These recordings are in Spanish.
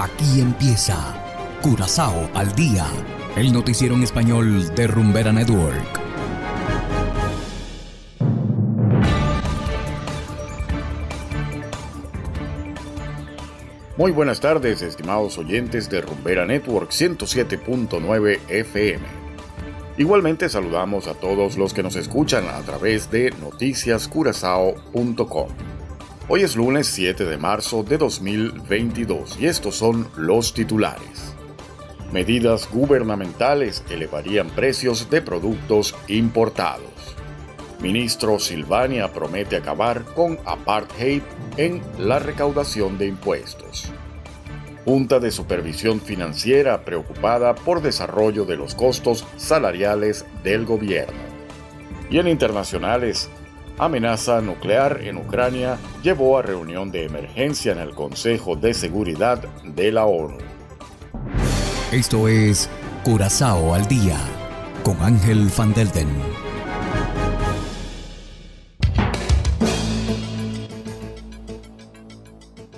Aquí empieza Curazao al día, el noticiero en español de Rumbera Network. Muy buenas tardes, estimados oyentes de Rumbera Network 107.9 FM. Igualmente saludamos a todos los que nos escuchan a través de noticiascurazao.com. Hoy es lunes 7 de marzo de 2022 y estos son los titulares. Medidas gubernamentales elevarían precios de productos importados. Ministro Silvania promete acabar con apartheid en la recaudación de impuestos. Junta de Supervisión Financiera preocupada por desarrollo de los costos salariales del gobierno. Y en internacionales, amenaza nuclear en Ucrania llevó a reunión de emergencia en el Consejo de Seguridad de la ONU. Esto es Curazao al Día con Ángel Van Delden.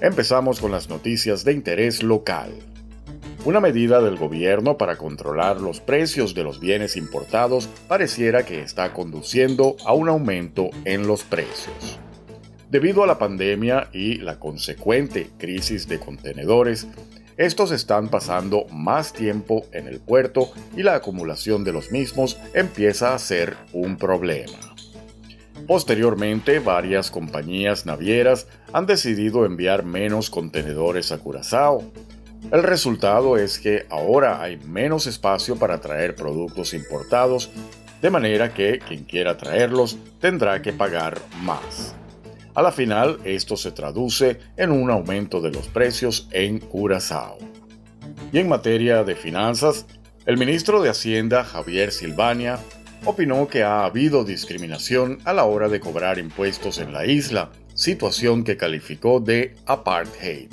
Empezamos con las noticias de interés local. Una medida del gobierno para controlar los precios de los bienes importados pareciera que está conduciendo a un aumento en los precios. Debido a la pandemia y la consecuente crisis de contenedores, estos están pasando más tiempo en el puerto y la acumulación de los mismos empieza a ser un problema. Posteriormente, varias compañías navieras han decidido enviar menos contenedores a Curazao, el resultado es que ahora hay menos espacio para traer productos importados, de manera que quien quiera traerlos tendrá que pagar más. A la final, esto se traduce en un aumento de los precios en Curazao. Y en materia de finanzas, el ministro de Hacienda, Javier Silvania, opinó que ha habido discriminación a la hora de cobrar impuestos en la isla, situación que calificó de apartheid.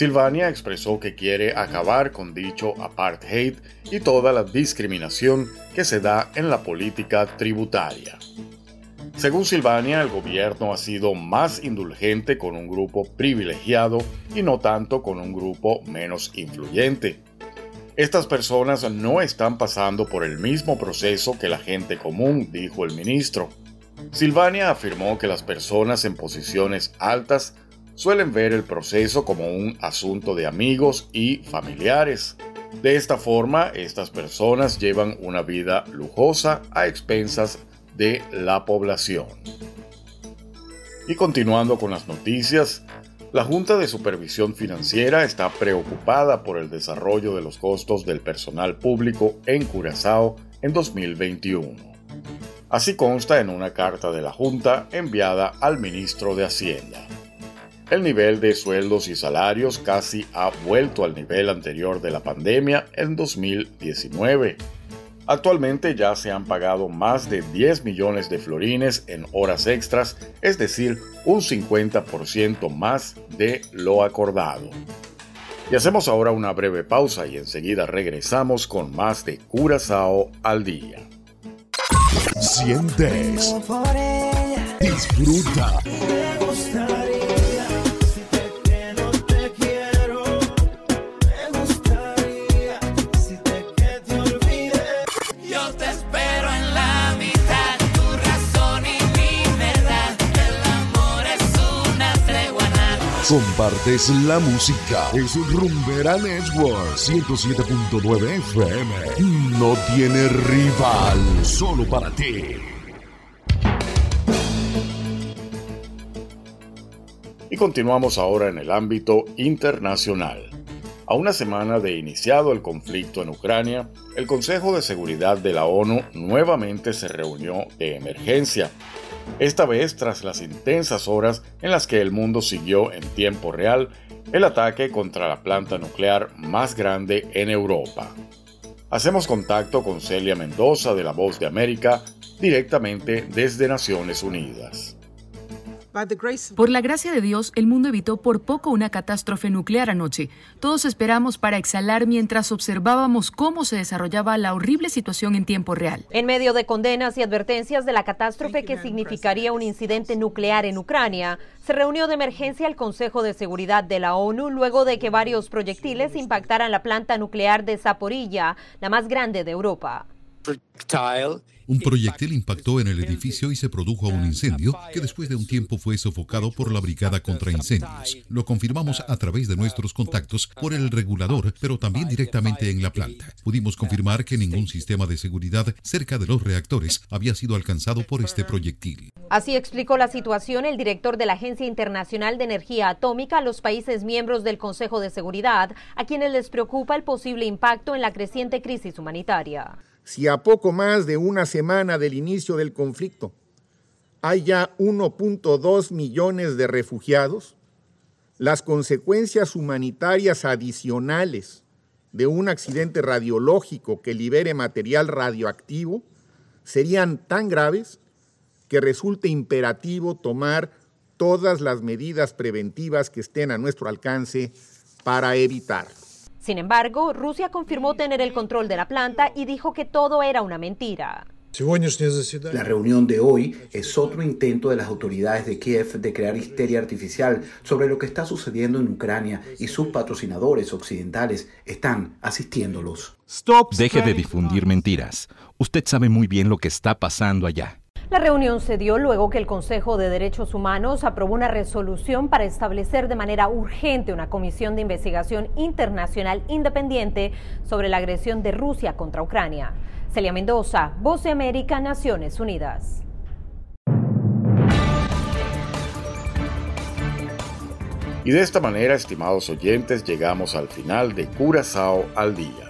Silvania expresó que quiere acabar con dicho apartheid y toda la discriminación que se da en la política tributaria. Según Silvania, el gobierno ha sido más indulgente con un grupo privilegiado y no tanto con un grupo menos influyente. Estas personas no están pasando por el mismo proceso que la gente común, dijo el ministro. Silvania afirmó que las personas en posiciones altas suelen ver el proceso como un asunto de amigos y familiares. De esta forma, estas personas llevan una vida lujosa a expensas de la población. Y continuando con las noticias, la Junta de Supervisión Financiera está preocupada por el desarrollo de los costos del personal público en Curazao en 2021. Así consta en una carta de la Junta enviada al ministro de Hacienda. El nivel de sueldos y salarios casi ha vuelto al nivel anterior de la pandemia en 2019. Actualmente ya se han pagado más de 10 millones de florines en horas extras, es decir, un 50% más de lo acordado. Y hacemos ahora una breve pausa y enseguida regresamos con más de Curazao al día. Sientes, disfruta. Compartes la música. Es Rumbera Network 107.9 FM. No tiene rival, solo para ti. Y continuamos ahora en el ámbito internacional. A una semana de iniciado el conflicto en Ucrania, el Consejo de Seguridad de la ONU nuevamente se reunió de emergencia esta vez tras las intensas horas en las que el mundo siguió en tiempo real el ataque contra la planta nuclear más grande en Europa. Hacemos contacto con Celia Mendoza de La Voz de América directamente desde Naciones Unidas. Por la gracia de Dios, el mundo evitó por poco una catástrofe nuclear anoche. Todos esperamos para exhalar mientras observábamos cómo se desarrollaba la horrible situación en tiempo real. En medio de condenas y advertencias de la catástrofe que significaría un incidente nuclear en Ucrania, se reunió de emergencia el Consejo de Seguridad de la ONU luego de que varios proyectiles impactaran la planta nuclear de Zaporilla, la más grande de Europa. Un proyectil impactó en el edificio y se produjo un incendio que después de un tiempo fue sofocado por la Brigada contra Incendios. Lo confirmamos a través de nuestros contactos por el regulador, pero también directamente en la planta. Pudimos confirmar que ningún sistema de seguridad cerca de los reactores había sido alcanzado por este proyectil. Así explicó la situación el director de la Agencia Internacional de Energía Atómica a los países miembros del Consejo de Seguridad, a quienes les preocupa el posible impacto en la creciente crisis humanitaria si a poco más de una semana del inicio del conflicto hay ya 1.2 millones de refugiados, las consecuencias humanitarias adicionales de un accidente radiológico que libere material radioactivo serían tan graves que resulte imperativo tomar todas las medidas preventivas que estén a nuestro alcance para evitar. Sin embargo, Rusia confirmó tener el control de la planta y dijo que todo era una mentira. La reunión de hoy es otro intento de las autoridades de Kiev de crear histeria artificial sobre lo que está sucediendo en Ucrania y sus patrocinadores occidentales están asistiéndolos. Deje de difundir mentiras. Usted sabe muy bien lo que está pasando allá. La reunión se dio luego que el Consejo de Derechos Humanos aprobó una resolución para establecer de manera urgente una comisión de investigación internacional independiente sobre la agresión de Rusia contra Ucrania. Celia Mendoza, Voz de América, Naciones Unidas. Y de esta manera, estimados oyentes, llegamos al final de Curazao al día.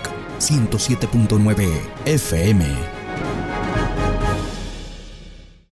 107.9 FM.